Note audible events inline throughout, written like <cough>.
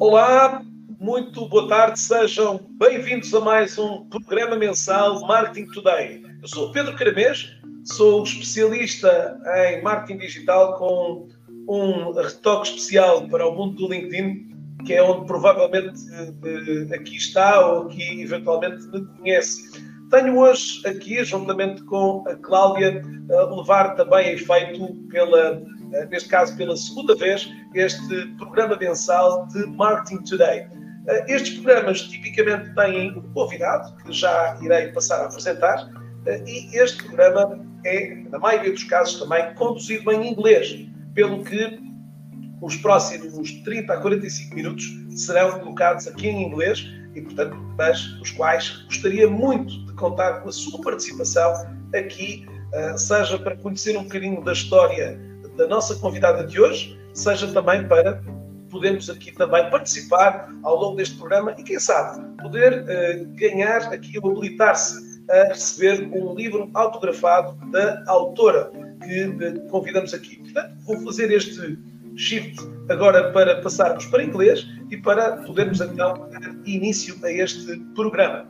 Olá, muito boa tarde, sejam bem-vindos a mais um programa mensal Marketing Today. Eu sou Pedro Caramês, sou especialista em marketing digital com um retoque especial para o mundo do LinkedIn, que é onde provavelmente eh, aqui está ou aqui eventualmente me conhece. Tenho hoje aqui, juntamente com a Cláudia, levar também a efeito pela eh, neste caso pela segunda vez, este programa mensal de Marketing Today. Eh, estes programas tipicamente têm um convidado, que já irei passar a apresentar, eh, e este programa é, na maioria dos casos, também conduzido em inglês, pelo que os próximos 30 a 45 minutos serão colocados aqui em inglês e, portanto, mas os quais gostaria muito de contar com a sua participação aqui, seja para conhecer um bocadinho da história da nossa convidada de hoje, seja também para podermos aqui também participar ao longo deste programa e, quem sabe, poder uh, ganhar aqui ou habilitar-se a receber um livro autografado da autora que uh, convidamos aqui. Portanto, vou fazer este shift agora para passarmos para inglês e para podermos então dar início a este programa.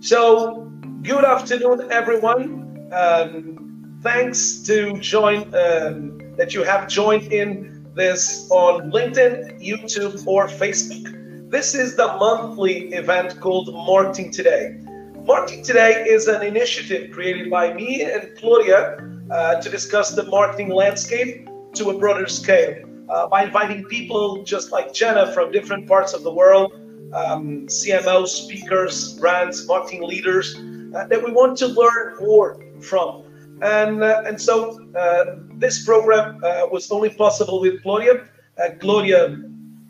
So, good afternoon, everyone. Um, thanks to join um, that you have joined in this on LinkedIn, YouTube, or Facebook. This is the monthly event called Marketing Today. Marketing Today is an initiative created by me and Claudia uh, to discuss the marketing landscape to a broader scale uh, by inviting people just like Jenna from different parts of the world, um, CMOs, speakers, brands, marketing leaders uh, that we want to learn more from. And, uh, and so uh, this program uh, was only possible with Gloria. Gloria,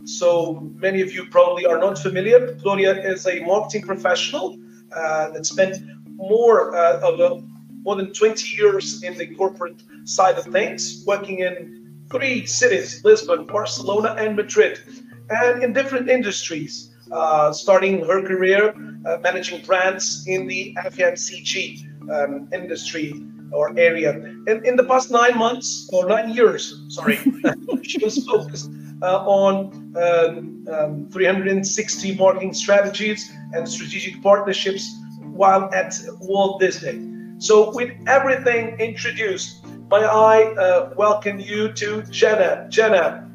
so many of you probably are not familiar. Gloria is a marketing professional that spent more of a, more than 20 years in the corporate side of things, working in three cities Lisbon, Barcelona, and Madrid, and in different industries, uh, starting her career uh, managing brands in the FMCG um, industry or area. In, in the past nine months or nine years, sorry, <laughs> she was focused uh, on um, um, 360 marketing strategies and strategic partnerships while at Walt Disney. So, with everything introduced, may I uh, welcome you to Jenna. Jenna,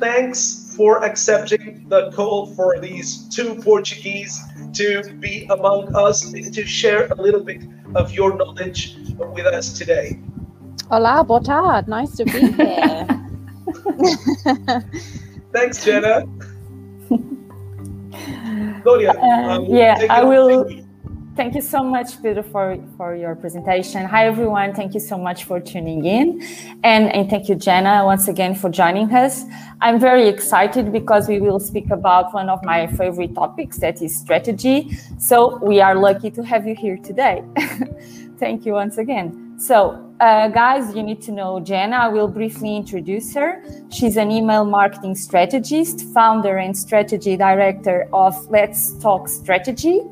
thanks for accepting the call for these two Portuguese to be among us to share a little bit of your knowledge with us today. Hola, boa. Nice to be <laughs> here. <laughs> Thanks, Jenna. Gloria, uh, um, yeah, I will. Thank you so much, Peter, for, for your presentation. Hi, everyone. Thank you so much for tuning in. And, and thank you, Jenna, once again for joining us. I'm very excited because we will speak about one of my favorite topics, that is strategy. So we are lucky to have you here today. <laughs> thank you once again. So, uh, guys, you need to know Jenna. I will briefly introduce her. She's an email marketing strategist, founder and strategy director of Let's Talk Strategy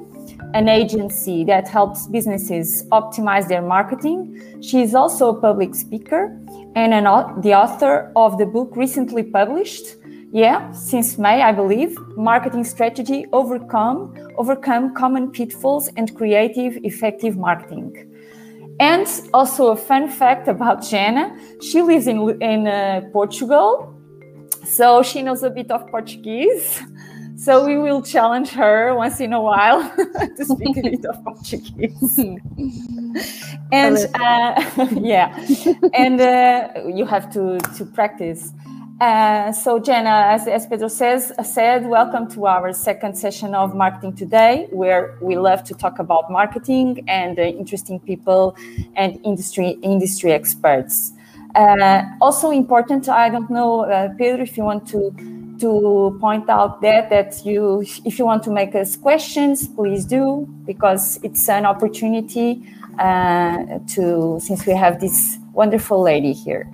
an agency that helps businesses optimize their marketing. She is also a public speaker and an, the author of the book recently published. Yeah, since May, I believe, marketing strategy overcome overcome common pitfalls and creative effective marketing. And also a fun fact about Jenna: she lives in in uh, Portugal, so she knows a bit of Portuguese. So we will challenge her once in a while <laughs> to speak a <laughs> bit of Portuguese. <laughs> and uh, yeah, and uh, you have to to practice. Uh, so Jenna, as, as Pedro says, said, welcome to our second session of Marketing Today, where we love to talk about marketing and uh, interesting people and industry industry experts. Uh, also important, I don't know, uh, Pedro, if you want to to point out that that you if you want to make us questions please do because it's an opportunity uh, to since we have this wonderful lady here.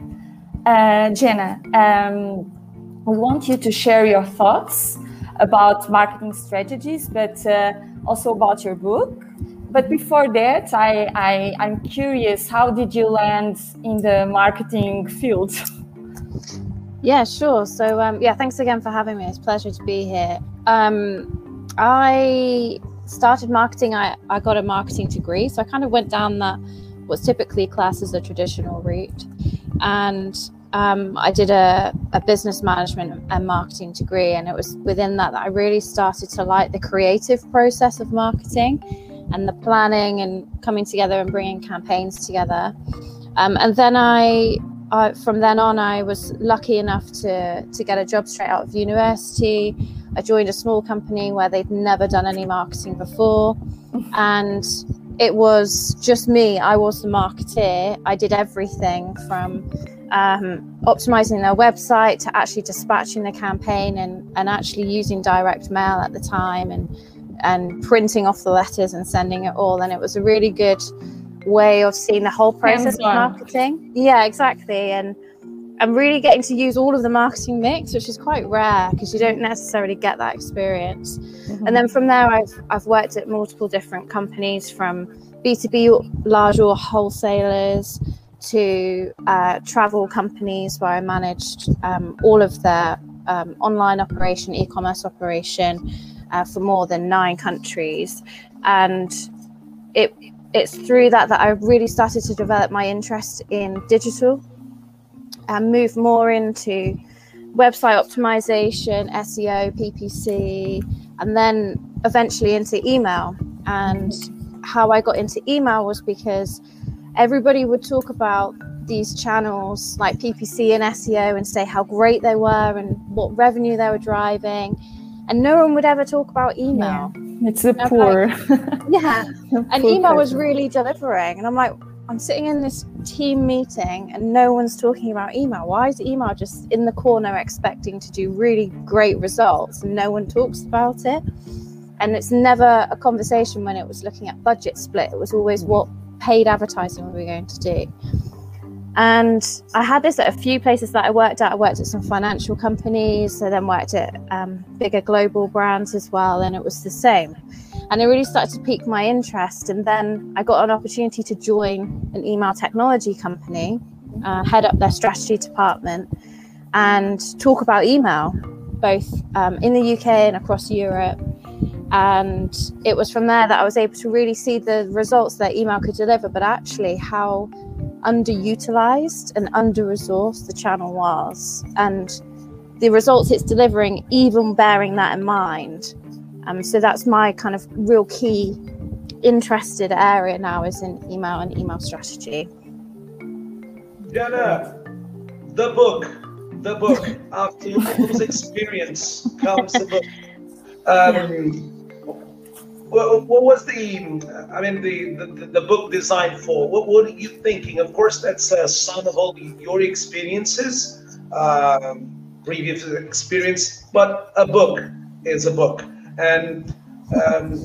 Uh, jenna um, we want you to share your thoughts about marketing strategies but uh, also about your book. But before that I, I i'm curious how did you land in the marketing field <laughs> Yeah, sure. So, um, yeah, thanks again for having me. It's a pleasure to be here. Um, I started marketing. I, I got a marketing degree, so I kind of went down that what's typically classed as a traditional route, and um, I did a, a business management and marketing degree, and it was within that that I really started to like the creative process of marketing and the planning and coming together and bringing campaigns together. Um, and then I, I, from then on, I was lucky enough to to get a job straight out of university. I joined a small company where they'd never done any marketing before, <laughs> and it was just me. I was the marketeer. I did everything from um, optimizing their website to actually dispatching the campaign and, and actually using direct mail at the time and and printing off the letters and sending it all. And it was a really good way of seeing the whole process of marketing. Yeah, exactly. And I'm really getting to use all of the marketing mix, which is quite rare because you don't necessarily get that experience. Mm-hmm. And then from there, I've I've worked at multiple different companies from B2B large or wholesalers to uh, travel companies where I managed um, all of their um, online operation, e-commerce operation uh, for more than nine countries, and it it's through that that I really started to develop my interest in digital and move more into website optimization, SEO, PPC, and then eventually into email. And how I got into email was because everybody would talk about these channels like PPC and SEO and say how great they were and what revenue they were driving and no one would ever talk about email. Yeah. It's the poor. Like, yeah. <laughs> and email was really delivering. And I'm like, I'm sitting in this team meeting and no one's talking about email. Why is email just in the corner expecting to do really great results and no one talks about it? And it's never a conversation when it was looking at budget split. It was always what paid advertising were we going to do? And I had this at a few places that I worked at. I worked at some financial companies, I then worked at um, bigger global brands as well, and it was the same. And it really started to pique my interest. And then I got an opportunity to join an email technology company, uh, head up their strategy department, and talk about email, both um, in the UK and across Europe. And it was from there that I was able to really see the results that email could deliver, but actually how underutilized and under resourced the channel was, and the results it's delivering, even bearing that in mind. Um, so that's my kind of real key interested area now is in email and email strategy. Jenna, the book, the book. After your experience comes the book. <laughs> Um, what, was the i mean the, the, the book designed for? What, what are you thinking? Of course that's a sum of all your experiences um, previous experience but a book is a book. And um,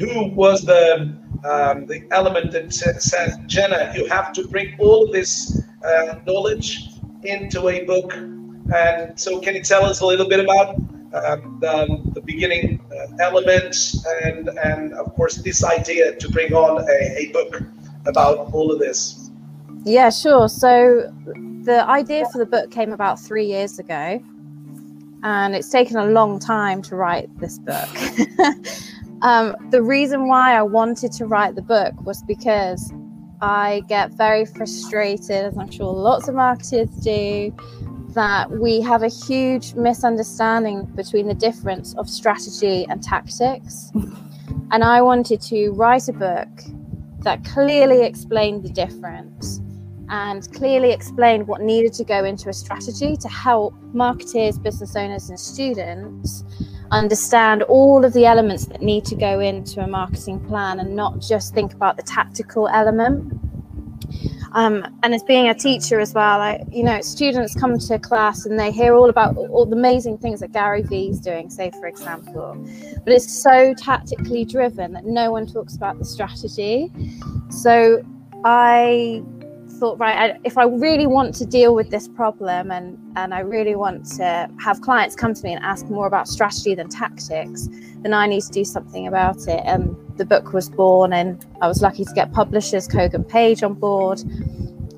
who was the um, the element that said jenna you have to bring all of this uh, knowledge into a book? And so can you tell us a little bit about um, the, the, beginning uh, elements and and of course this idea to bring on a, a book about all of this. Yeah sure. So the idea for the book came about three years ago and it's taken a long time to write this book. <laughs> Um, the reason why i wanted to write the book was because i get very frustrated as i'm sure lots of marketers do that we have a huge misunderstanding between the difference of strategy and tactics. <laughs> and I wanted to write a book that clearly explained the difference and clearly explained what needed to go into a strategy to help marketers, business owners, and students understand all of the elements that need to go into a marketing plan and not just think about the tactical element. Um, and as being a teacher as well, I, you know, students come to class and they hear all about all the amazing things that Gary Vee is doing, say, for example. But it's so tactically driven that no one talks about the strategy. So I thought, right, I, if I really want to deal with this problem and, and I really want to have clients come to me and ask more about strategy than tactics, then I need to do something about it. And the book was born, and I was lucky to get publishers Kogan Page on board.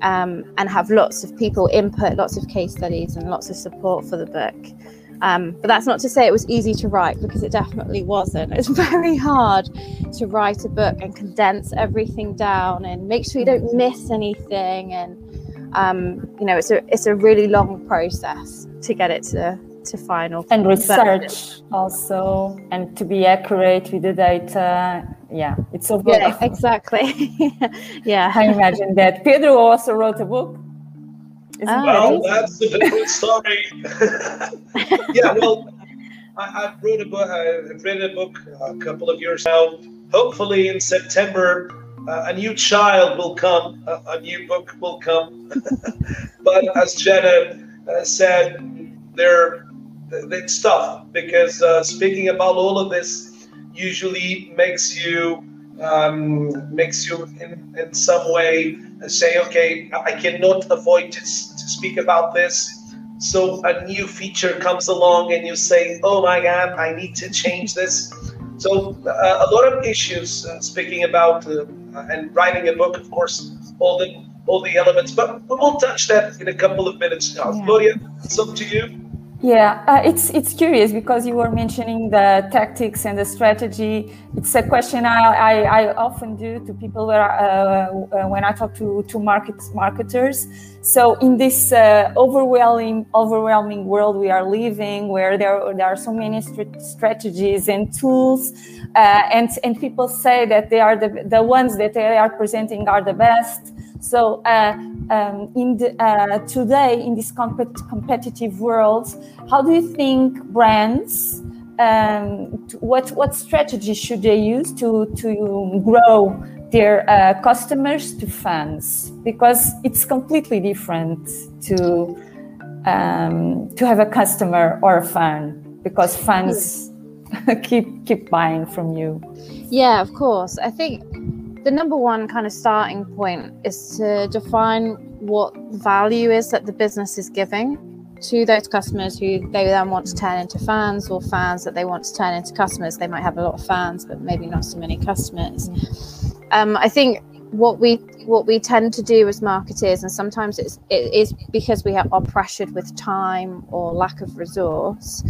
um, and have lots of people input, lots of case studies, and lots of support for the book. Um, but that's not to say it was easy to write because it definitely wasn't. It's <laughs> very hard to write a book and condense everything down and make sure you don't miss anything. And um, you know, it's a it's a really long process to get it to to final. And research also and to be accurate with the data. Yeah it's so yeah exactly. <laughs> Yeah. I imagine that pedro also wrote a book oh, well that's a different story. <laughs> Yeah well I, have wrote a book i've written a book a couple of years now. Hopefully in september uh, a new child will come a, a new book will come. <laughs> But as jenna uh, said there it's tough because uh, speaking about all of this usually makes you um, makes you in, in some way say, okay, I cannot avoid to, to speak about this. So a new feature comes along and you say, oh my God, I need to change this. So uh, a lot of issues uh, speaking about uh, and writing a book, of course, all the all the elements, but we will touch that in a couple of minutes. Now, yeah. Claudia, it's up to you. Yeah, uh, it's it's curious because you were mentioning the tactics and the strategy. It's a question I, I, I often do to people where, uh, uh, when I talk to to market marketers. So in this uh, overwhelming overwhelming world we are living, where there there are so many st- strategies and tools, uh, and and people say that they are the the ones that they are presenting are the best. So uh, um, in the, uh, today in this comp- competitive world, how do you think brands? Um, what what strategy should they use to to grow their uh, customers to fans? Because it's completely different to um, to have a customer or a fan because fans <laughs> keep keep buying from you. Yeah, of course. I think the number one kind of starting point is to define what value is that the business is giving to those customers who they then want to turn into fans or fans that they want to turn into customers. They might have a lot of fans, but maybe not so many customers. Um, I think what we what we tend to do as marketers, and sometimes it's it is because we are pressured with time or lack of resource,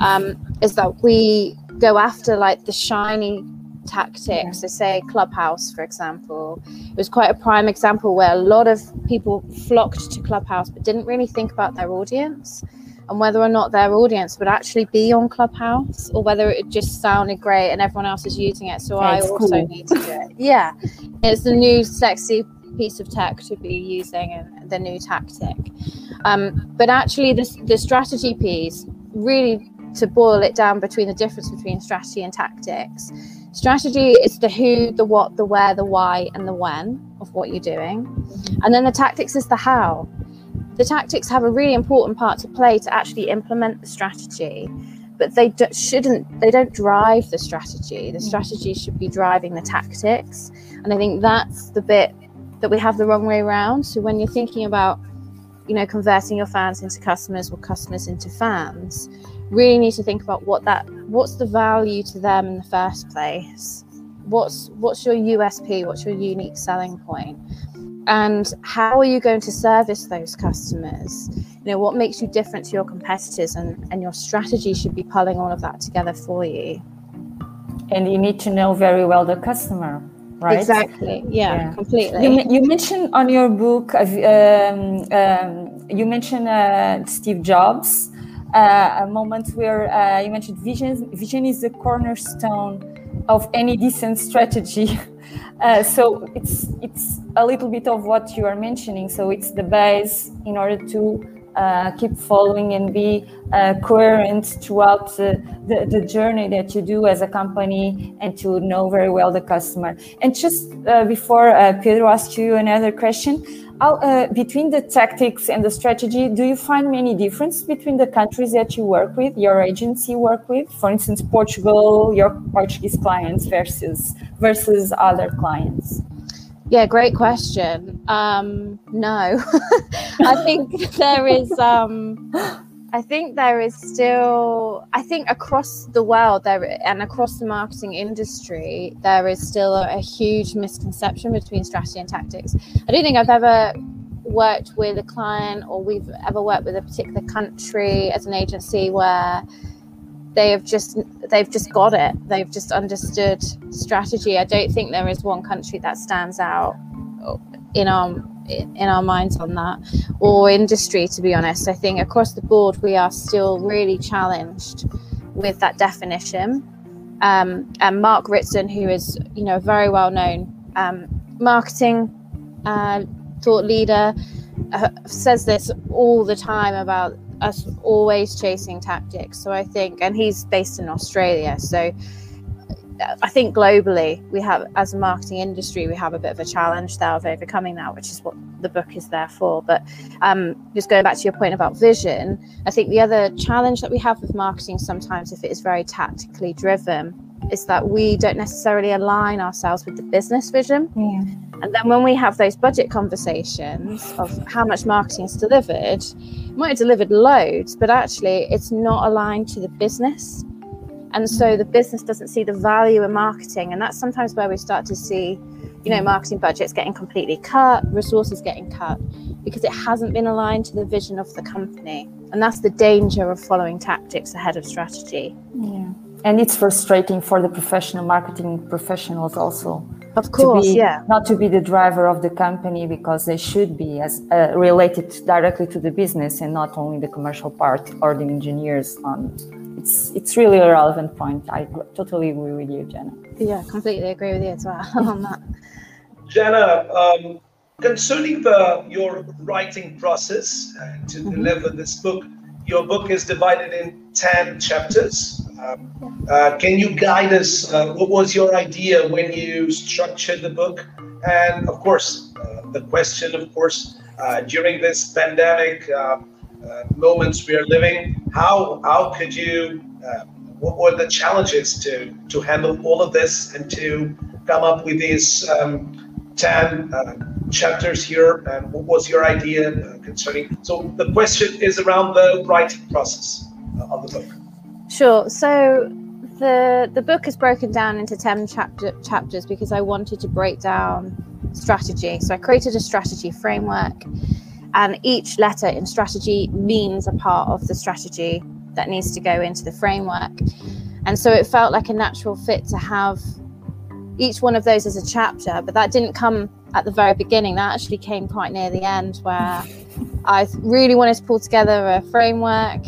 um, is that we go after like the shiny tactics. So, say Clubhouse, for example, it was quite a prime example where a lot of people flocked to Clubhouse but didn't really think about their audience and whether or not their audience would actually be on Clubhouse or whether it just sounded great and everyone else is using it. So, I also cool. need to do it. <laughs> Yeah, it's the new sexy piece of tech to be using and the new tactic. Um, but actually, this the strategy piece really to boil it down between the difference between strategy and tactics Strategy is the who, the what, the where, the why, and the when of what you're doing. And then the tactics is the how. The tactics have a really important part to play to actually implement the strategy, but they do, shouldn't, they don't drive the strategy. The mm. strategy should be driving the tactics. And I think that's the bit that we have the wrong way around. So when you're thinking about, you know, converting your fans into customers or customers into fans, really need to think about what that what's the value to them in the first place? What's what's your usp what's your unique selling point? And how are you going to service those customers? You know what makes you different to your competitors and and your strategy should be pulling all of that together for you. And you need to know very well the customer right exactly yeah, yeah. completely you, you, mentioned on your book um, um, you mentioned uh, steve jobs uh, a moment where uh, you mentioned vision. Vision is the cornerstone of any decent strategy. <laughs> Uh, so it's it's a little bit of what you are mentioning. So it's the base in order to uh, keep following and be uh, coherent throughout the, the, journey that you do as a company and to know very well the customer. And just uh, before Pedro asks you another question, uh, between the tactics and the strategy, do you find many difference between the countries that you work with, your agency work with? For instance, Portugal, your Portuguese clients versus versus other clients. Yeah, great question. Um, no, <laughs> I think there is. Um, I think there is still, I think across the world there and across the marketing industry, there is still a, a, huge misconception between strategy and tactics. I don't think I've ever worked with a client or we've ever worked with a particular country as an agency where they have just they've just got it. They've just understood strategy. I don't think there is one country that stands out in our in our minds on that or industry to be honest. I think across the board we are still really challenged with that definition. Um, and mark ritson who is you know very well known um, marketing uh, thought leader uh, says this all the time about us always chasing tactics so i think and he's based in australia so I think globally we have, as a marketing industry, we have a bit of a challenge there of overcoming that, which is what the book is there for. But um, just going back to your point about vision, I think the other challenge that we have with marketing sometimes, if it is very tactically driven, is that we don't necessarily align ourselves with the business vision. Yeah. And then when we have those budget conversations of how much marketing is delivered, might have delivered loads, but actually it's not aligned to the business. And so the business doesn't see the value in marketing. And that's sometimes where we start to see you know marketing budgets getting completely cut resources getting cut because it hasn't been aligned to the vision of the company. And that's the danger of following tactics ahead of strategy. Yeah and it's frustrating for the professional marketing professionals also of course be, yeah not to be the driver of the company because they should be as uh, related directly to the business and not only the commercial part or the engineers on it's it's really a relevant point. I totally agree with you, Jenna. Yeah, completely agree with you as well <laughs> on that. Jenna, um, concerning the your writing process uh, to mm-hmm. deliver this book, your book is divided in ten chapters. Um, uh, can you guide us? Uh, what was your idea when you structured the book? And of course, uh, the question, of course, uh, during this pandemic. Um, uh, moments we are living, how how could you uh, what were the challenges to to handle all of this and to come up with these um, 10 uh, chapters here and what was your idea uh, concerning so the question is around the writing process uh, of the book sure so the the book is broken down into 10 chapter, chapters because i wanted to break down strategy so i created a strategy framework and each letter in strategy means a part of the strategy that needs to go into the framework. And so it felt like a natural fit to have each one of those as a chapter, but that didn't come at the very beginning. That actually came quite near the end where I really wanted to pull together a framework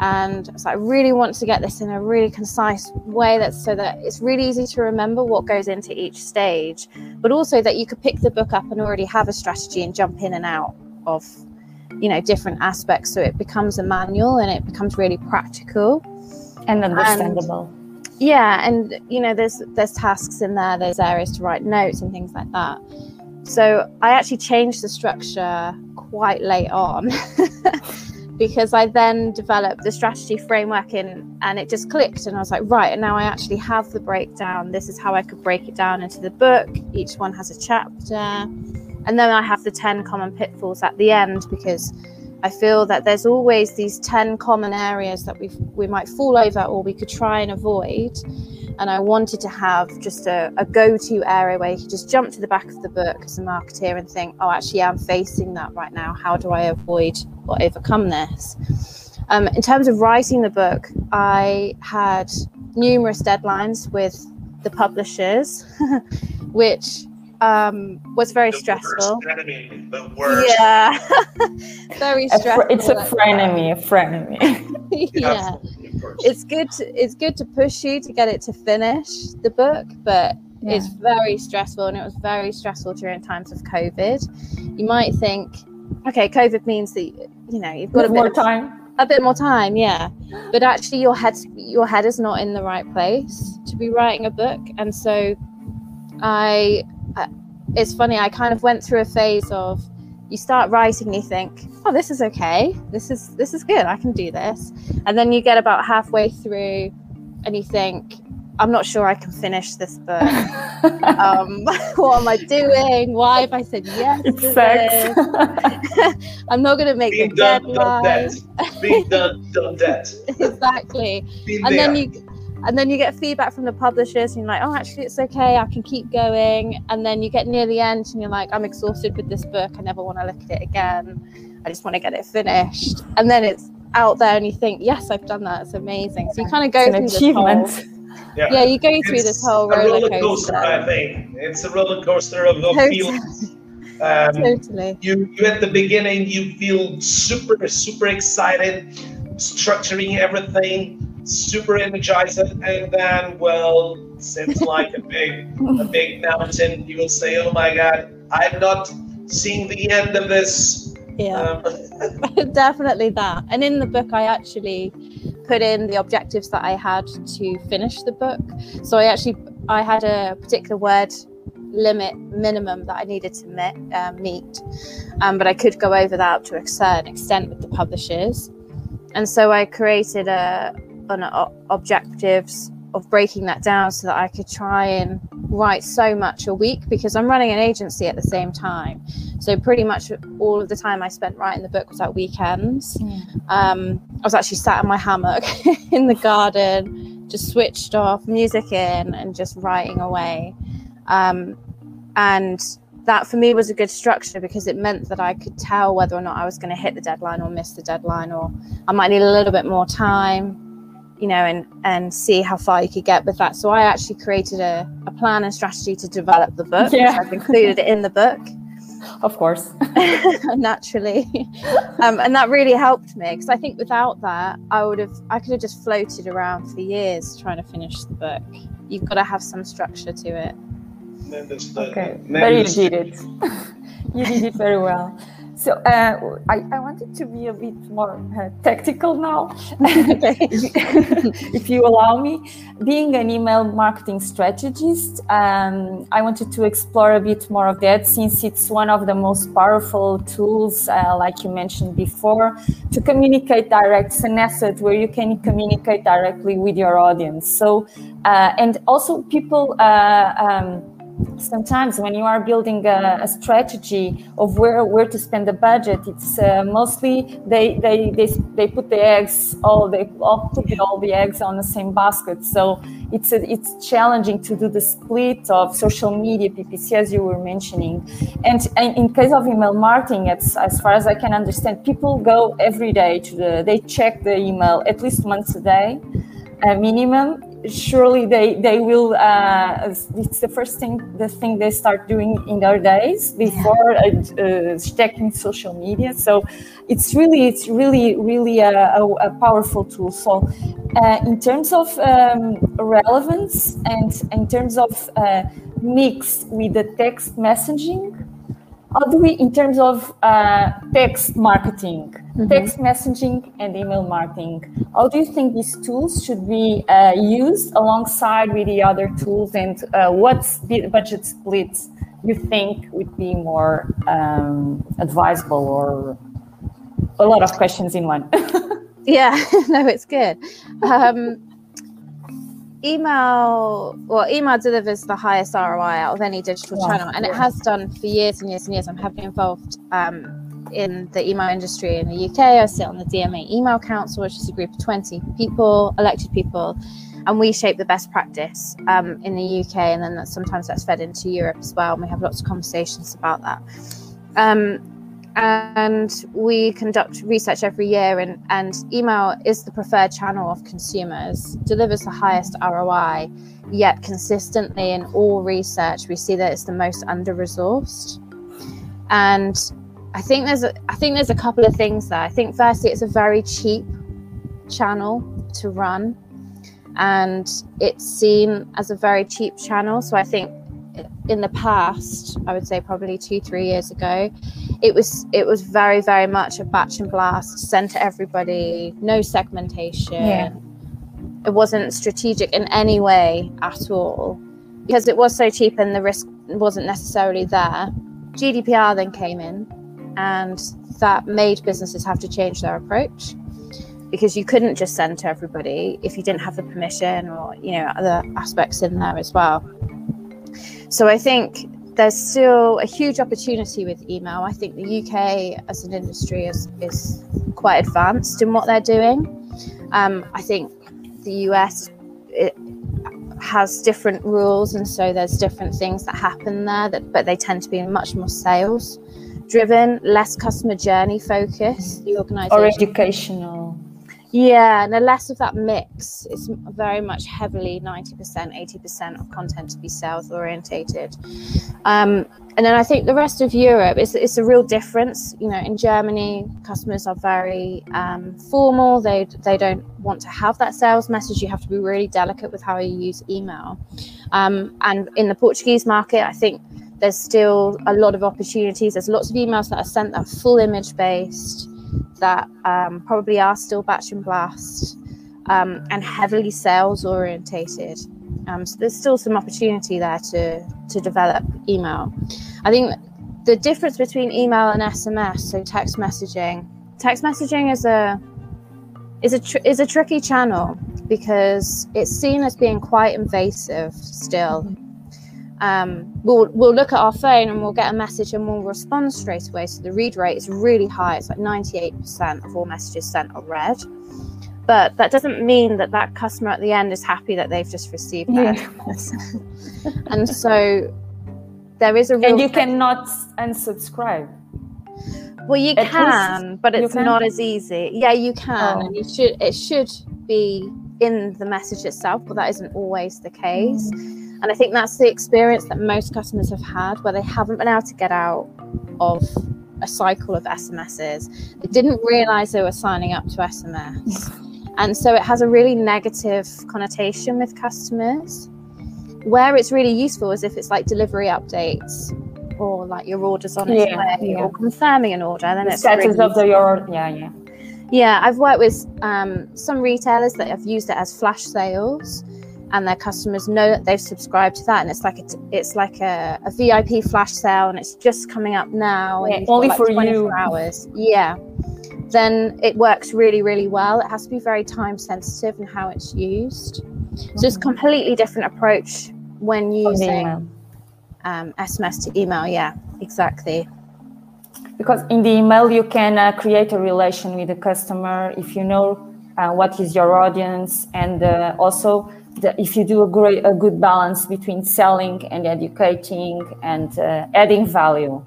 and so I really want to get this in a really concise way that's so that it's really easy to remember what goes into each stage, but also that you could pick the book up and already have a strategy and jump in and out of you know different aspects so it becomes a manual and it becomes really practical. And understandable. And, yeah and you know there's there's tasks in there there's areas to write notes and things like that. So i actually changed the structure quite late on <laughs> because i then developed the strategy framework in and it just clicked and i was like right and now i actually have the breakdown. This is how i could break it down into the book. Each one has a chapter. And then I have the 10 common pitfalls at the end because I feel that there's always these 10 common areas that we we might fall over or we could try and avoid. And I wanted to have just a, a go to area where you could just jump to the back of the book as a marketeer and think, oh, actually, I'm facing that right now. How do I avoid or overcome this? Um, in terms of writing the book, I had numerous deadlines with the publishers, <laughs> which um, was very the stressful. Worst enemy, the worst. Yeah, <laughs> very stressful. A fr- it's a frenemy, a frenemy. <laughs> yeah, it's good. To, it's good to push you to get it to finish the book, but yeah. it's very stressful, and it was very stressful during times of COVID. You might think, okay, COVID means that you know you've got a bit more time. A bit more time, yeah, but actually your head your head is not in the right place to be writing a book, and so I it's funny. I kind of went through a phase of you start writing, and you think, oh, this is okay. This is this is good. I can do this. And then you get about halfway through, and you think, I'm not sure I can finish this book. <laughs> um, <laughs> what am I doing? Why have I said yes? It sucks. <laughs> I'm not going to make Being the done, deadline. Done that. Being done, done that. exactly. Been and there. then you and then you get feedback from the publishers and you're like oh actually it's okay i can keep going and then you get near the end and you're like i'm exhausted with this book i never want to look at it again i just want to get it finished and then it's out there and you think yes i've done that it's amazing so you kind of go through achievement. this whole yeah. yeah, you go through it's this whole roller, roller coaster. I think it's a roller coaster of, of totally. feelings. Um, totally. You, you at the beginning, you feel super, super excited, structuring everything, super energized, and then, well, seems like a big, a <laughs> big mountain. You will say, "Oh my God, I'm not seeing the end of this." Yeah, um, <laughs> <laughs> definitely that. And in the book, I actually put in the objectives that I had to finish the book. So I actually I had a particular word limit minimum that I needed to meet, uh, meet. Um, but I could go over that to a certain extent with the publishers. And so I created a an objectives of breaking that down so that I could try and write so much a week because I'm running an agency at the same time. So pretty much all of the time I spent writing the book was at weekends. Yeah. Um, I was actually sat in my hammock <laughs> in the garden, just switched off, music in, and just writing away. Um, and that for me was a good structure because it meant that I could tell whether or not I was going to hit the deadline or miss the deadline, or I might need a little bit more time you know, and and see how far you could get with that. So I actually created a, a plan and strategy to develop the book. Yeah. I've included it in the book. <laughs> Of course. <laughs> Naturally. Um, and that really helped me because I think without that, I would have, I could have just floated around for years trying to finish the book. You've got to have some structure to it. Okay, but you did it. you did it very well. So uh, I, I wanted to be a bit more uh, tactical now, <laughs> if, you allow me. Being an email marketing strategist, um, I wanted to explore a bit more of that since it's one of the most powerful tools, uh, like you mentioned before, to communicate direct. It's an asset where you can communicate directly with your audience. So, uh, and also people. Uh, um, sometimes when you are building a, a, strategy of where where to spend the budget it's uh, mostly they, they they they put the eggs all they all put all the eggs on the same basket. So it's a, it's challenging to do the split of social media ppc as you were mentioning. And, and in case of email marketing it's as far as i can understand people go every day to the they check the email at least once a day a minimum surely they they will uh, it's the first thing the thing they start doing in their days before uh, uh, checking social media. So it's really it's really really a, a, a powerful tool. So uh, in terms of um, relevance and in terms of uh, mix with the text messaging how do we in terms of uh, text marketing mm-hmm. text messaging and email marketing how do you think these tools should be uh, used alongside with the other tools and uh, what's the budget splits you think would be more um, advisable or a lot of questions in one <laughs> yeah <laughs> no it's good um, email well email delivers the highest roi out of any digital yeah, channel and yeah. it has done for years and years and years. I'm heavily involved um, in the email industry in the uk i sit on the dma email council which is a group of 20 people elected people and we shape the best practice um, in the uk and then that, sometimes that's fed into europe as well and we have lots of conversations about that. Um, and we conduct research every year and, and email is the preferred channel of consumers delivers the highest roi yet consistently in all research we see that it's the most under resourced and i think there's a i think there's a couple of things there. I think firstly it's a very cheap channel to run and it's seen as a very cheap channel. So i think in the past, I would say probably two, three years ago, it was it was very, very much a batch and blast, sent to everybody, no segmentation. Yeah. It wasn't strategic in any way at all. Because it was so cheap and the risk wasn't necessarily there. GDPR then came in and that made businesses have to change their approach because you couldn't just send to everybody if you didn't have the permission or you know other aspects in there as well so I think there's still a huge opportunity with email. I think the UK as an industry is, is quite advanced in what they're doing. Um, I think the US has different rules, and so there's different things that happen there. That, but they tend to be much more sales driven, less customer journey focused. The organization or educational. Yeah, and less of that mix. It's very much heavily 90%, 80% of content to be sales orientated. Um, and then I think the rest of Europe is it's a real difference. You know, in Germany, customers are very um, formal. They they don't want to have that sales message. You have to be really delicate with how you use email. Um, and in the Portuguese market, I think there's still a lot of opportunities. There's lots of emails that are sent that are full image based that um, probably are still batch and blast um, and heavily sales orientated. Um, so there's still some opportunity there to to develop email. I think the difference between email and SMS, so text messaging, text messaging is a is a tr- is a tricky channel because it's seen as being quite invasive still. Mm-hmm um, we'll we'll look at our phone and we'll get a message and we'll respond straight away. So the read rate is really high. It's like 98% of all messages sent are read. But that doesn't mean that that customer at the end is happy that they've just received that. Yeah. <laughs> and so there is a real and you cannot unsubscribe. Well, you at can, but it's can? not as easy. Yeah, you can, oh. and you should. It should be in the message itself, but that isn't always the case. Mm. And I think that's the experience that most customers have had where they haven't been able to get out of a cycle of SMSs. They didn't realize they were signing up to SMS. And so it has a really negative connotation with customers. Where it's really useful is if it's like delivery updates or like your orders on its yeah, way yeah. or confirming an order. Then the it's status really of the your yeah yeah. Yeah, I've worked with um, some retailers that have used it as flash sales and their customers know that they've subscribed to that and it's like a, it's like a, a vip flash sale and it's just coming up now yeah, only like for you. hours. Yeah. Then it works really really well. It has to be very time sensitive and how it's used. Mm-hmm. so it's a mm-hmm. completely different approach when using um, sms to email. Yeah exactly. Because in the email you can uh, create a relation with the customer if you know uh, what is your audience and uh, also the, if you do a great a good balance between selling and educating and uh, adding value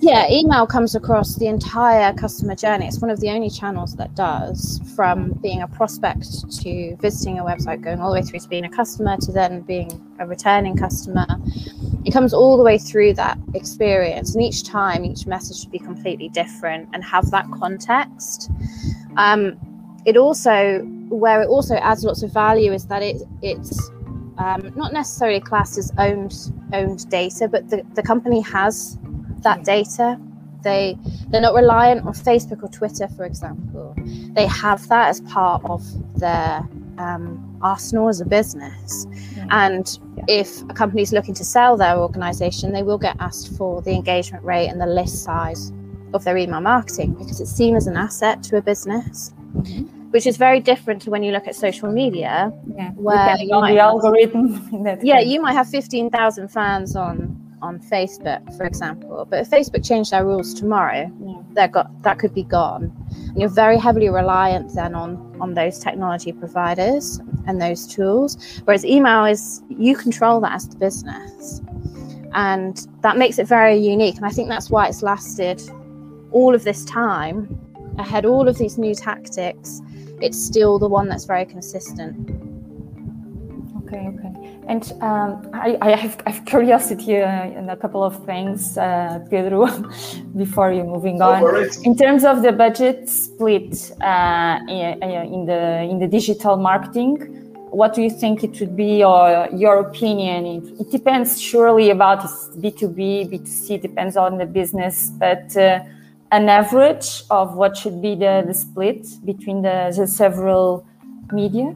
yeah email comes across the entire customer journey. It's one of the only channels that does from being a prospect to visiting a website going all the way through to being a customer to then being a returning customer. It comes all the way through that experience and each time each message should be completely different and have that context. Um, it also where it also adds lots of value is that it it's um, not necessarily classed as owned owned data, but the, the company has that data. They they're not reliant on Facebook or Twitter, for example. They have that as part of their um, arsenal as a business. Yeah. And yeah. if a company is looking to sell their organization, they will get asked for the engagement rate and the list size of their email marketing because it's seen as an asset to a business. Mm-hmm which is very different to when you look at social media, yeah. where you might the have, algorithm. <laughs> yeah, you might have fifteen thousand fans on on Facebook, for example. But if Facebook changed their rules tomorrow, yeah. that got that could be gone. And you're very heavily reliant then on on those technology providers and those tools. Whereas email is you control that as the business. And that makes it very unique. And I think that's why it's lasted all of this time. I had all of these new tactics it's still the one that's very consistent. Okay, okay. And um, I, I, have, I, have, curiosity uh, in a couple of things, uh, Pedro, <laughs> before you moving on. In terms of the budget split uh, in, in, the in the digital marketing, what do you think it would be, or your opinion? It, it depends surely about B two B, B two C depends on the business, but uh, an average of what should be the, the split between the, the several media?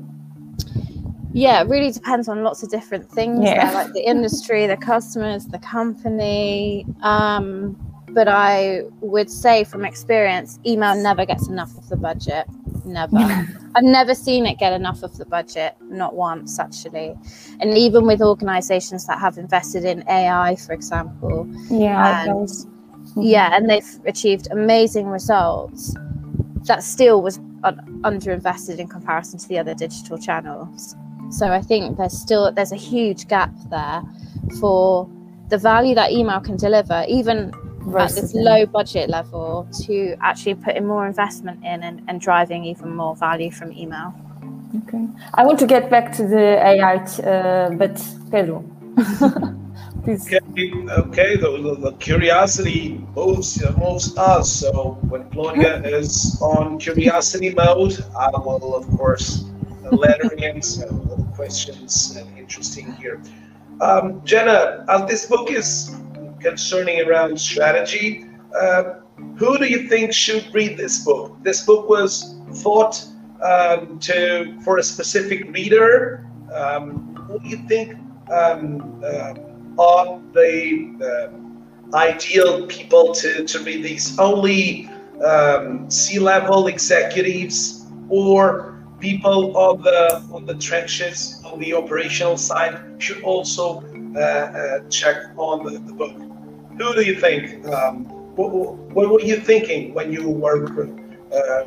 Yeah, it really depends on lots of different things, yeah. there, like the industry, the customers, the company. Um, but I would say from experience, email never gets enough of the budget. Never. <laughs> I've never seen it get enough of the budget, not once actually. And even with organizations that have invested in AI, for example. Yeah, and, yeah, and they've achieved amazing results. That still was un- underinvested in comparison to the other digital channels. So I think there's still there's a huge gap there for the value that email can deliver, even at this low budget level, to actually putting more investment in and, and driving even more value from email. Okay. I want to get back to the AI, uh, but Pedro. <laughs> Okay, okay. The, the, the, curiosity moves moves us. So when Claudia is on curiosity mode, I will of course let her <laughs> in. So the questions and interesting here. Um, Jenna, as this book is concerning around strategy, uh, who do you think should read this book? This book was thought um, to for a specific reader. Um, who do you think? Um, uh, are the uh, ideal people to, to read these? Only um, C-level executives or people on the on the trenches on the operational side should also uh, uh, check on the, the, book. Who do you think? Um, what, what, were you thinking when you were uh,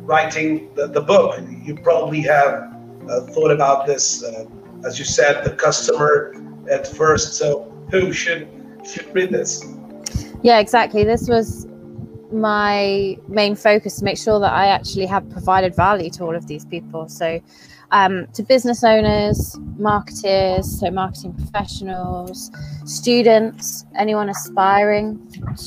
writing the, the book? You probably have uh, thought about this, uh, as you said, the customer at first. So who should should read this? Yeah, exactly. This was my main focus to make sure that I actually have provided value to all of these people. So um, to business owners, marketers, so marketing professionals, students, anyone aspiring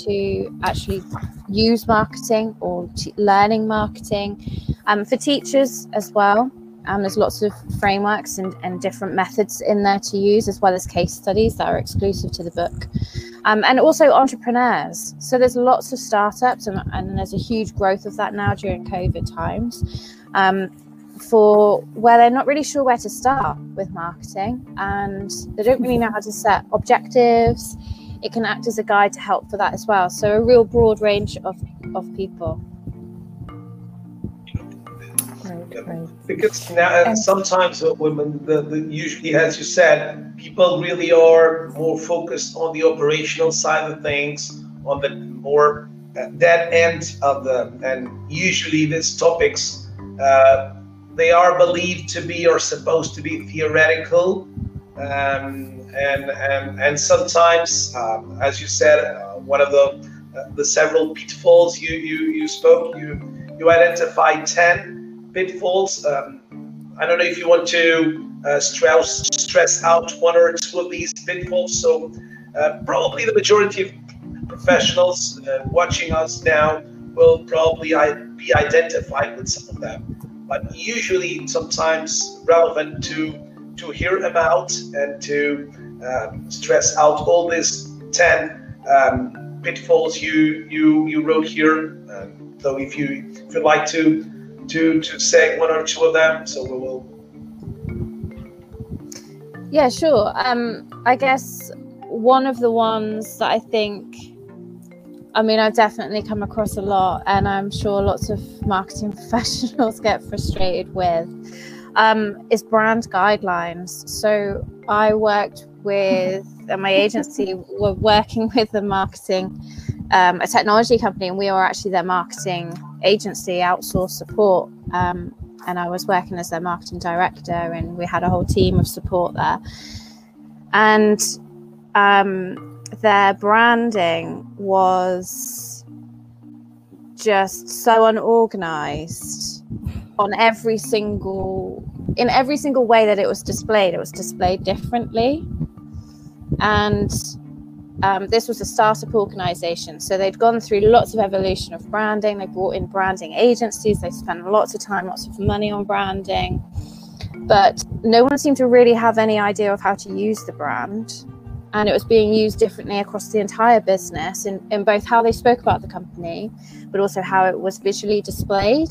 to actually use marketing or learning marketing, um, for teachers as well. Um, there's lots of frameworks and, and different methods in there to use, as well as case studies that are exclusive to the book. Um, and also entrepreneurs. So there's lots of startups, and, and, there's a huge growth of that now during COVID times. Um, for where they're not really sure where to start with marketing and they don't really know how to set objectives. It can act as a guide to help for that as well. So, a real broad range of, of people. Because now, sometimes women, the, the, usually, as you said, people really are more focused on the operational side of things, on the more uh, that end of the, and usually these topics, uh, they are believed to be or supposed to be theoretical, um, and and and sometimes, um, as you said, uh, one of the uh, the several pitfalls you you you spoke, you you identified ten pitfalls. Um, I don't know if you want to uh, stress stress out one or two of these pitfalls. So uh, probably the majority of professionals uh, watching us now will probably be identified with some of them. But usually, sometimes relevant to to hear about and to um, stress out all these ten um, pitfalls you you you wrote here. Um, so if you if you'd like to to to say one or two of them? So we will. Yeah, sure. Um, I guess one of the ones that I think, I mean, I've definitely come across a lot, and I'm sure lots of marketing <laughs> professionals get frustrated with, um, is brand guidelines. So I worked with, and my agency were working with the marketing, um, a technology company, and we were actually their marketing agency outsource support. Um, and I was working as their marketing director, and we had a whole team of support there. And um, their branding was just so unorganized on every single in every single way that it was displayed it was displayed differently and um, this was a startup organization. So they'd gone through lots of evolution of branding. They brought in branding agencies. They spent lots of time, lots of money on branding. But no one seemed to really have any idea of how to use the brand. And it was being used differently across the entire business in, in both how they spoke about the company, but also how it was visually displayed.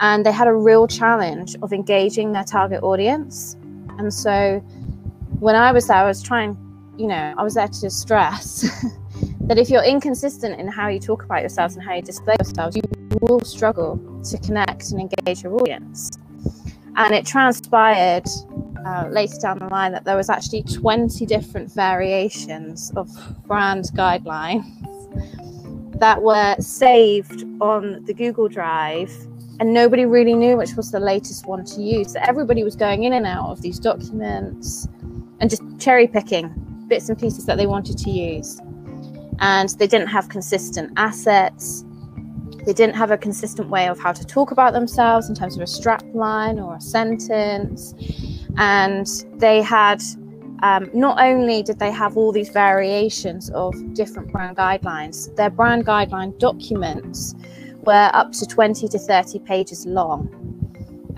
And they had a real challenge of engaging their target audience. And so when I was there, I was trying you know, I was there to stress <laughs> that if you're inconsistent in how you talk about yourselves and how you display yourselves, you will struggle to connect and engage your audience. And it transpired uh, later down the line that there was actually 20 different variations of brand guidelines that were saved on the Google Drive and nobody really knew which was the latest one to use. So everybody was going in and out of these documents and just cherry picking bits and pieces that they wanted to use. And they didn't have consistent assets. They didn't have a consistent way of how to talk about themselves in terms of a strap line or a sentence. And they had um, not only did they have all these variations of different brand guidelines, their brand guideline documents were up to 20 to 30 pages long.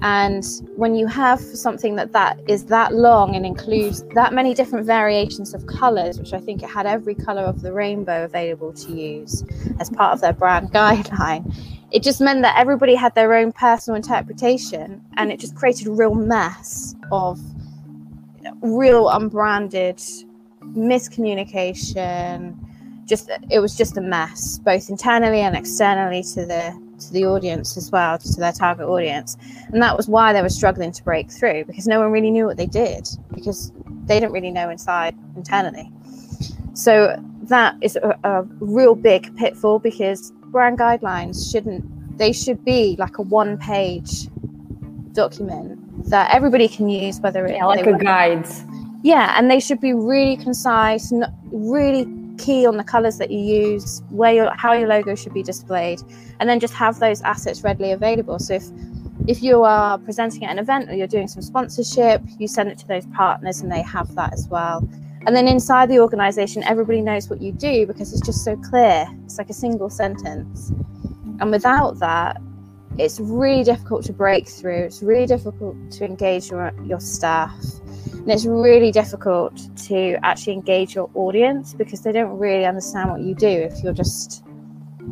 And when you have something that that is that long and includes that many different variations of colors, which I think it had every color of the rainbow available to use as part of their brand <laughs> guideline, it just meant that everybody had their own personal interpretation, and it just created a real mess of real unbranded miscommunication. Just it was just a mess, both internally and externally to the to the audience as well, to their target audience. And that was why they were struggling to break through because no one really knew what they did because they didn't really know inside internally. So that is a, a real big pitfall because brand guidelines shouldn't, they should be like a one page document that everybody can use, whether it's yeah, like a guide. Yeah, and they should be really concise, not really key on the colors that you use, where your how your logo should be displayed, and then just have those assets readily available. So if if you are presenting at an event or you're doing some sponsorship, you send it to those partners and they have that as well. And then inside the organization, everybody knows what you do because it's just so clear. It's like a single sentence. And without that, it's really difficult to break through. It's really difficult to engage your, your staff. And it's really difficult to actually engage your audience because they don't really understand what you do if you're just,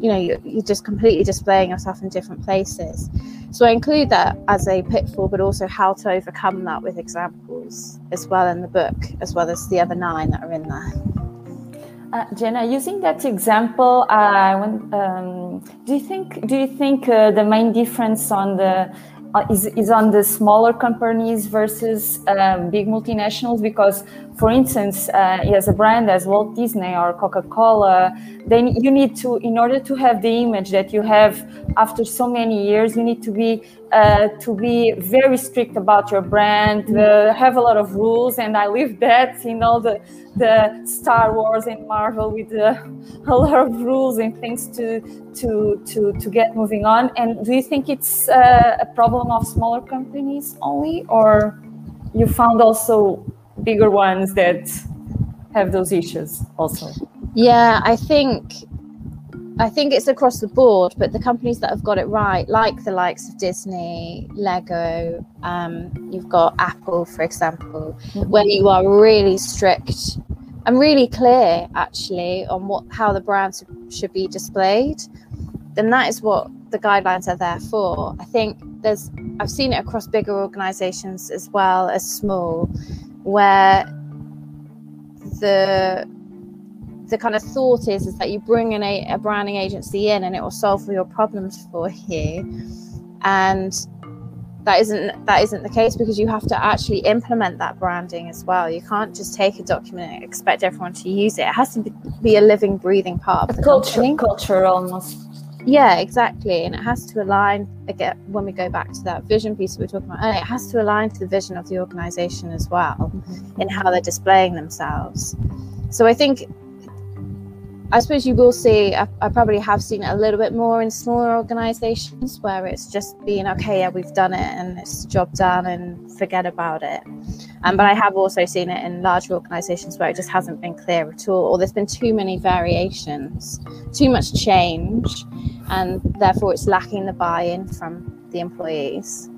you know, you're, just completely displaying yourself in different places. So I include that as a pitfall, but also how to overcome that with examples as well in the book, as well as the other nine that are in there. Uh, Jenna, using that example, uh, when, um, do you think do you think uh, the main difference on the is, is on the smaller companies versus um, big multinationals because for instance uh, as a brand as walt disney or coca-cola then you need to in order to have the image that you have after so many years you need to be uh, to be very strict about your brand uh, have a lot of rules and i live that <laughs> in all the the Star Wars and Marvel with uh, <laughs> a lot of rules and things to to to to get moving on. And do you think it's uh, a problem of smaller companies only, or you found also bigger ones that have those issues also? Yeah, I think I think it's across the board, but the companies that have got it right, like the likes of Disney, Lego, um, you've got Apple, for example, mm-hmm. where you are really strict and really clear, actually, on what how the brands should be displayed. Then that is what the guidelines are there for. I think there's I've seen it across bigger organisations as well as small, where the the kind of thought is is that you bring in a, a branding agency in and it will solve all your problems for you. And that isn't that isn't the case because you have to actually implement that branding as well. You can't just take a document and expect everyone to use it. It has to be a living breathing part of the culture company. culture almost. Yeah exactly. And it has to align again when we go back to that vision piece we were talking about earlier, it has to align to the vision of the organization as well mm-hmm. in how they're displaying themselves. So i think I suppose you will see, I, I, probably have seen a little bit more in smaller organizations where it's just being, okay, yeah, we've done it and it's job done and forget about it. Um, but I have also seen it in larger organizations where it just hasn't been clear at all, or there's been too many variations, too much change, and therefore it's lacking the buy in from the employees.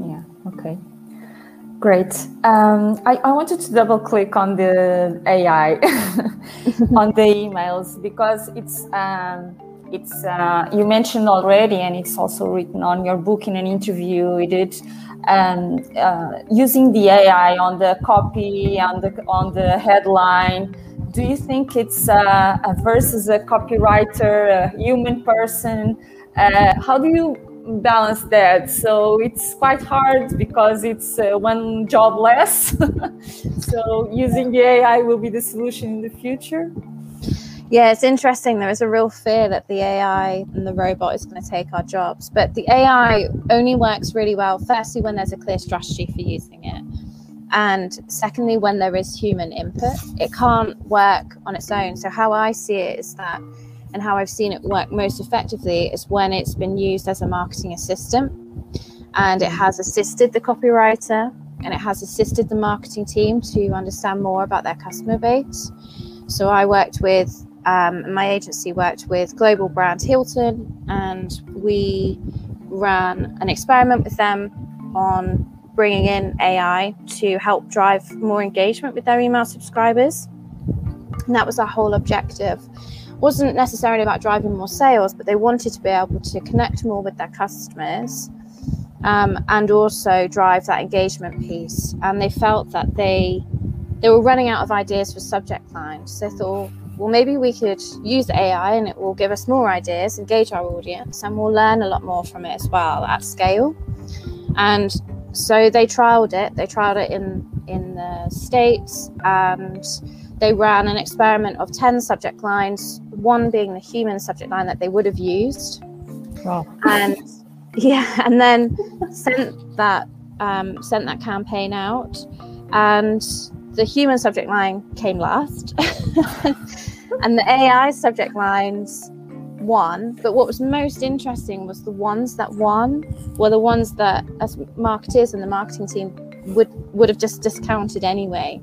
Yeah, okay. Great. Um, I, I, wanted to double click on the AI <laughs> on the emails because it's um, it's uh, you mentioned already, and it's also written on your book in an interview we did. Um, uh, using the AI on the copy on the on the headline. Do you think it's uh, versus a copywriter, a human person? Uh, how do you balance that. So it's quite hard because it's uh, one job less. <laughs> so using the AI will be the solution in the future. Yeah, it's interesting. There is a real fear that the AI and the robot is going to take our jobs. But the AI only works really well, firstly, when there's a clear strategy for using it. And secondly, when there is human input, it can't work on its own. So, how I see it is that, and how I've seen it work most effectively is when it's been used as a marketing assistant and it has assisted the copywriter and it has assisted the marketing team to understand more about their customer base. So, I worked with um, my agency worked with global brand Hilton, and we ran an experiment with them on bringing in AI to help drive more engagement with their email subscribers. And that was our whole objective. Wasn't necessarily about driving more sales, but they wanted to be able to connect more with their customers um, and also drive that engagement piece. And they felt that they they were running out of ideas for subject lines. So they thought, well, maybe we could use AI and it will give us more ideas, engage our audience, and we'll learn a lot more from it as well at scale. And so they trialed it. They trialed it in in the states, and they ran an experiment of ten subject lines. One being the human subject line that they would have used. Wow. And <laughs> yeah, and then sent that um, sent that campaign out, and the human subject line came last. <laughs> and the AI subject lines won. But what was most interesting was the ones that won were the ones that, as marketers and the marketing team, would would have just discounted anyway.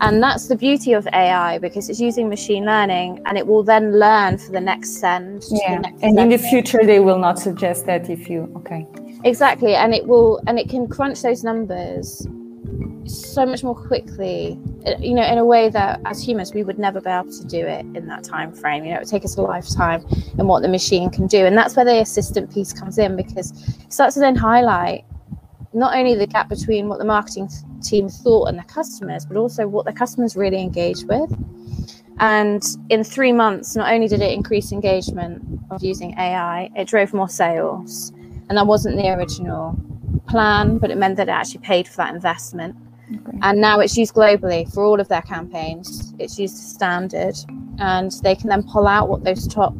And that's the beauty of AI because it's using machine learning and it will then learn for the next send. Yeah. Next and in the future, they will not suggest that if you, okay. Exactly. And it will, and it can crunch those numbers so much more quickly uh, you know in a way that as humans we would never be able to do it in that time frame you know it would take us a lifetime and what the machine can do and that's where the assistant piece comes in because it starts to then highlight not only the gap between what the marketing team thought and the customers but also what the customers really engaged with. And in three months not only did it increase engagement of using ai it drove more sales. And that wasn't the original plan but it meant that it actually paid for that investment. Okay. And now it's used globally for all of their campaigns. It's used as standard, and they can then pull out what those top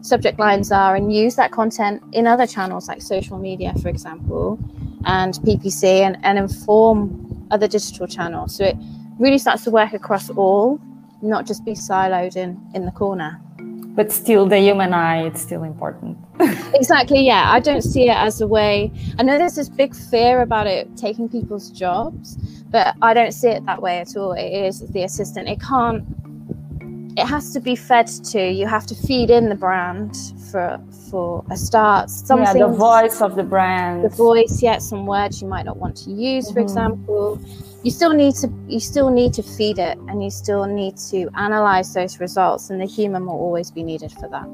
subject lines are and use that content in other channels like social media, for example, and PPC, and, and inform other digital channels. So it really starts to work across all, not just be siloed in in the corner. But still the human eye it's still important. <laughs> Exactly yeah. I don't see it as a way i know there's this big fear about it taking people's jobs but i don't see it that way at all. It is the assistant. It can't it has to be fed to you have to feed in the brand for for a start. Something yeah, the voice of the brand. The voice yeah some words you might not want to use mm-hmm. for example. You still need to you still need to feed it and you still need to analyze those results and the human will always be needed for that.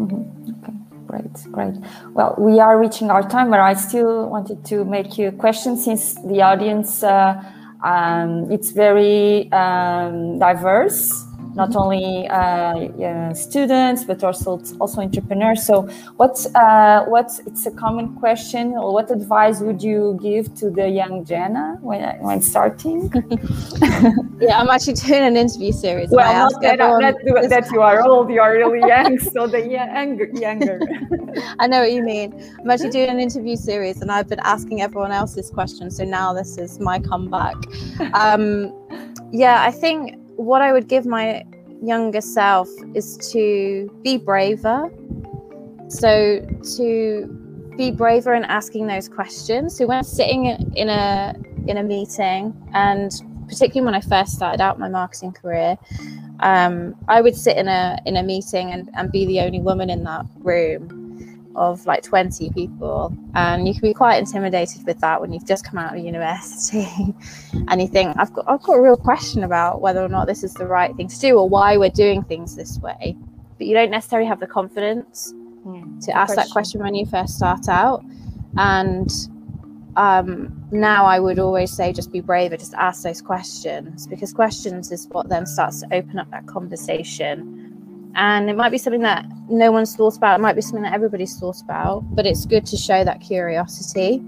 Mm-hmm. okay great great. Well we are reaching our time but i still wanted to make you a question since the audience uh, um, it's very um, diverse not only uh, students but also also entrepreneurs. So, what uh, what it's a common question, or what advice would you give to the young Jenna when when starting? <laughs> <laughs> yeah, I'm actually doing an interview series. Well, not that, not that you are old, you are really <laughs> young, so the younger younger. I know what you mean. I'm actually doing an interview series, and I've been asking everyone else this question. So now this is my comeback. Um, yeah, I think what I would give my younger self is to be braver. So to be braver in asking those questions. So when sitting in a in a meeting, and particularly when I first started out my marketing career, um, I would sit in a in a meeting and, and be the only woman in that room of like 20 people and you can be quite intimidated with that when you've just come out of university. <laughs> And you think I've got I've got a real question about whether or not this is the right thing to do or why we're doing things this way. But you don't necessarily have the confidence mm, to ask question. that question. when you first start out. And um, now I would always say just be braver, just ask those questions because questions is what then starts to open up that conversation and it might be something that no one's thought about it might be something that everybody's thought about but it's good to show that curiosity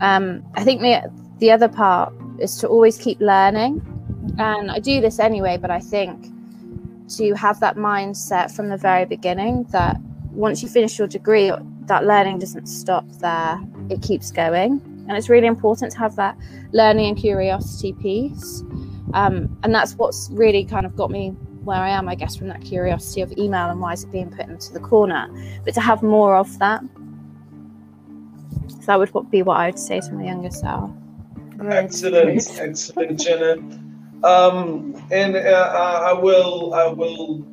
um, i think the, the other part is to always keep learning and i do this anyway but i think to have that mindset from the very beginning that once you finish your degree, that learning doesn't stop there, it keeps going. And it's really important to have that learning and curiosity piece. Um, and that's what's really kind of got me where I am, I guess, from that curiosity of email and why is it being put into the corner. But to have more of that. So that would be what I would say to my younger self. Excellent, <laughs> excellent, Jenna. Um, and uh, I will, I will,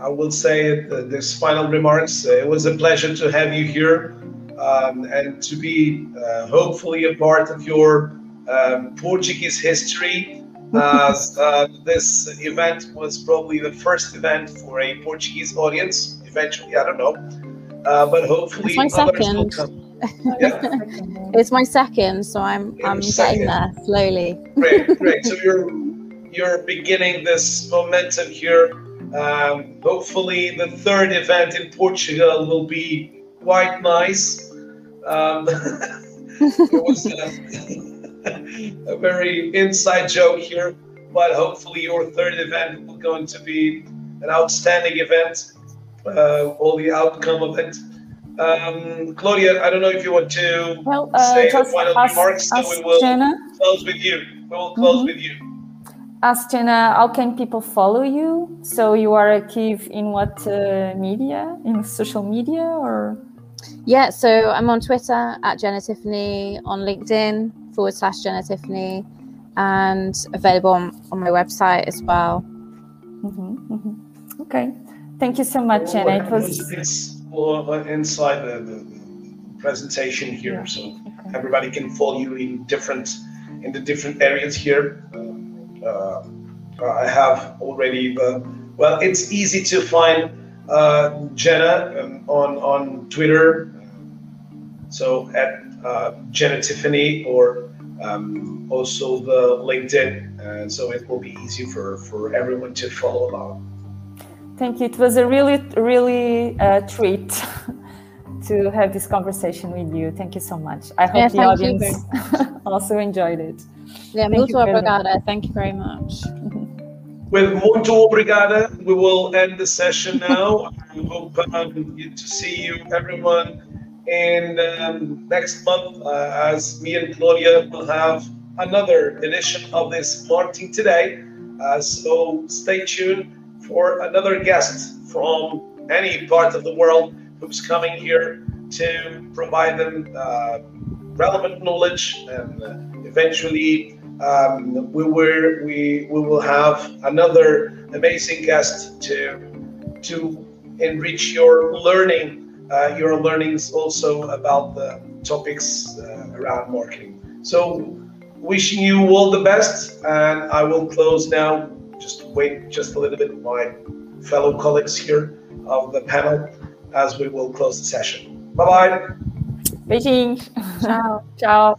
I will say this final remarks. It was a pleasure to have you here um, and to be uh, hopefully a part of your um, Portuguese history. Uh, this event was probably the first event for a Portuguese audience. Eventually, I don't know, uh, but hopefully it's my others second. will come. Yeah. it's my second, so I'm I'm getting there slowly. great, <laughs> great. So you're you're beginning this momentum here. Um, hopefully, the third event in Portugal will be quite nice. Um, <laughs> was <laughs> a, very inside joke here, but hopefully, your third event will going to be an outstanding event. Uh, all the outcome of it um, Claudia, I don't know if you want to well, uh, say the final ask, remarks, so we will Jenna. close with you. We will close mm-hmm. with you. Ask Jenna, how can people follow you? So you are active in what uh, media? In social media or? Yeah, so I'm on Twitter at Jenna Tiffany, on LinkedIn forward slash Jenna Tiffany, and available on, on my website as well. Mm-hmm, mm-hmm. Okay, thank you so much, Jenna. It was inside the, the, presentation here, yeah. so okay. everybody can follow you in different in the different areas here. Uh, I have already the well. It's easy to find uh, Jenna um, on on Twitter. So at uh, Jenna Tiffany or um, also the LinkedIn, and so it will be easy for for everyone to follow along. Thank you. It was a really, really uh, treat <laughs> to have this conversation with you. Thank you so much. I hope yeah, the audience <laughs> also enjoyed it. Yeah, thank muito obrigada. Thank you very much. <laughs> With muito obrigada, we will end the session now. I hope um, to see you, everyone, in um, next month uh, as me and Claudia will have another edition of this Marketing Today. Uh, so stay tuned for another guest from any part of the world who's coming here to provide them uh, relevant knowledge and uh, eventually um, we, will, we, we will have another amazing guest to to enrich your learning uh, your learnings also about the topics uh, around marketing so wishing you all the best and i will close now just wait just a little bit, my fellow colleagues here of the panel, as we will close the session. Bye bye. Beijing. Ciao. <laughs> Ciao.